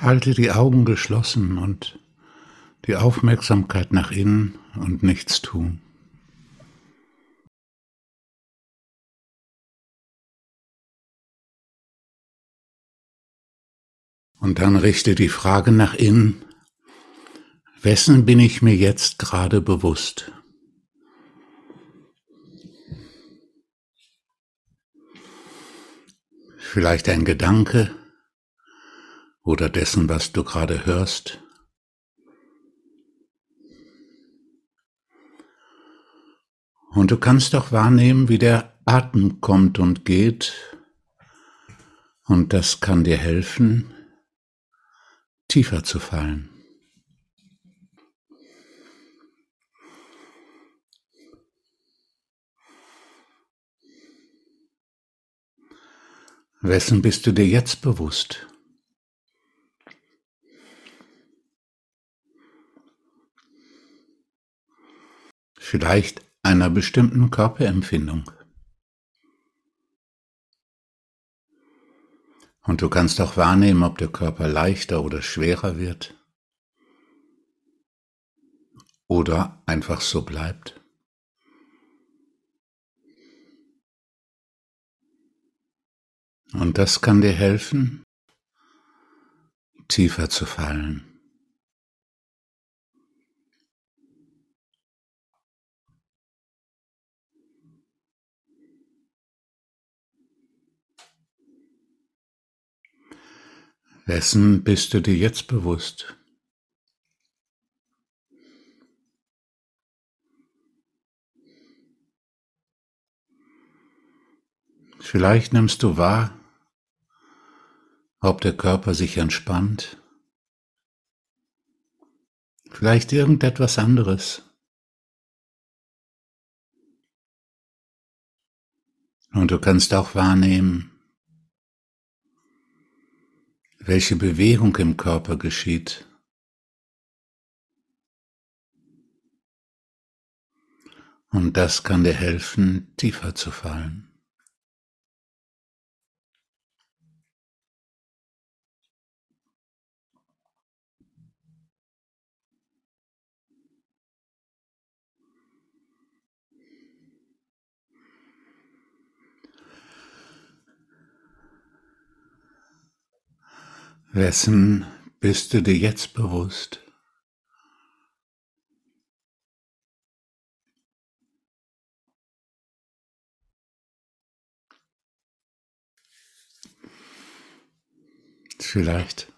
Halte die Augen geschlossen und die Aufmerksamkeit nach innen und nichts tun. Und dann richte die Frage nach innen, wessen bin ich mir jetzt gerade bewusst? Vielleicht ein Gedanke oder dessen, was du gerade hörst. Und du kannst auch wahrnehmen, wie der Atem kommt und geht. Und das kann dir helfen, tiefer zu fallen. Wessen bist du dir jetzt bewusst? Vielleicht einer bestimmten Körperempfindung. Und du kannst auch wahrnehmen, ob der Körper leichter oder schwerer wird oder einfach so bleibt. Und das kann dir helfen, tiefer zu fallen. Wessen bist du dir jetzt bewusst? Vielleicht nimmst du wahr, ob der Körper sich entspannt, vielleicht irgendetwas anderes. Und du kannst auch wahrnehmen, welche Bewegung im Körper geschieht. Und das kann dir helfen, tiefer zu fallen. Wessen bist du dir jetzt bewusst? Vielleicht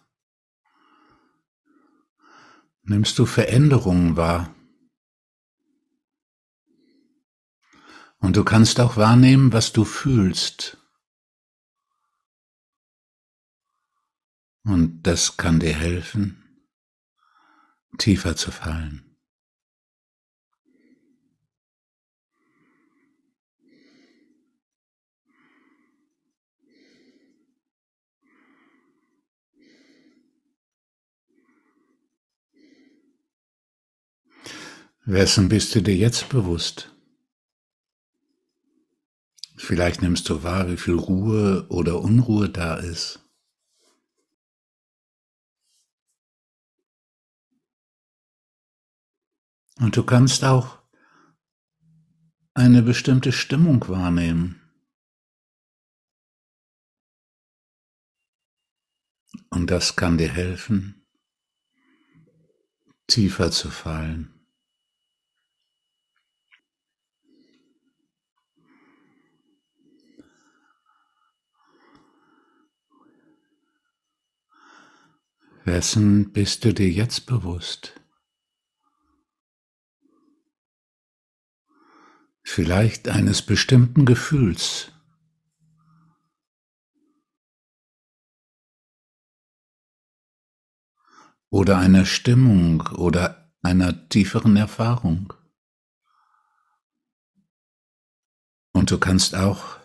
nimmst du Veränderungen wahr. Und du kannst auch wahrnehmen, was du fühlst. Und das kann dir helfen, tiefer zu fallen. Wessen bist du dir jetzt bewusst? Vielleicht nimmst du wahr, wie viel Ruhe oder Unruhe da ist. Und du kannst auch eine bestimmte Stimmung wahrnehmen. Und das kann dir helfen, tiefer zu fallen. Wessen bist du dir jetzt bewusst? Vielleicht eines bestimmten Gefühls. Oder einer Stimmung oder einer tieferen Erfahrung. Und du kannst auch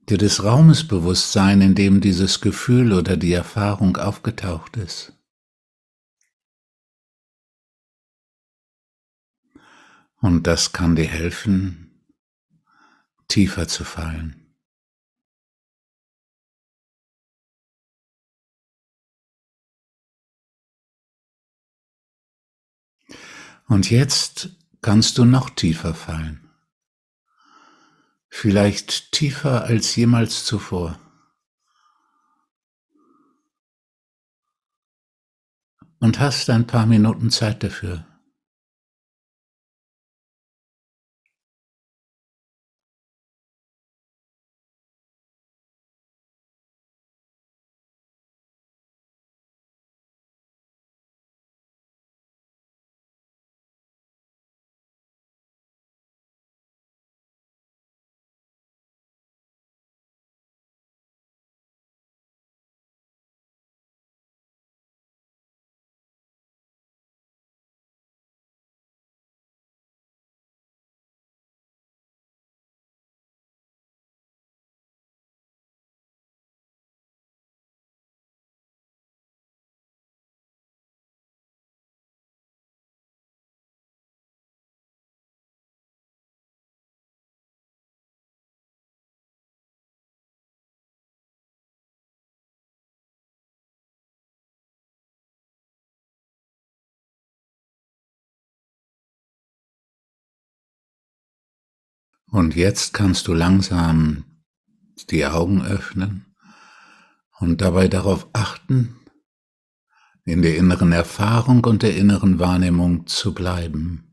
dir des Raumes bewusst sein, in dem dieses Gefühl oder die Erfahrung aufgetaucht ist. Und das kann dir helfen, tiefer zu fallen. Und jetzt kannst du noch tiefer fallen. Vielleicht tiefer als jemals zuvor. Und hast ein paar Minuten Zeit dafür. Und jetzt kannst du langsam die Augen öffnen und dabei darauf achten, in der inneren Erfahrung und der inneren Wahrnehmung zu bleiben.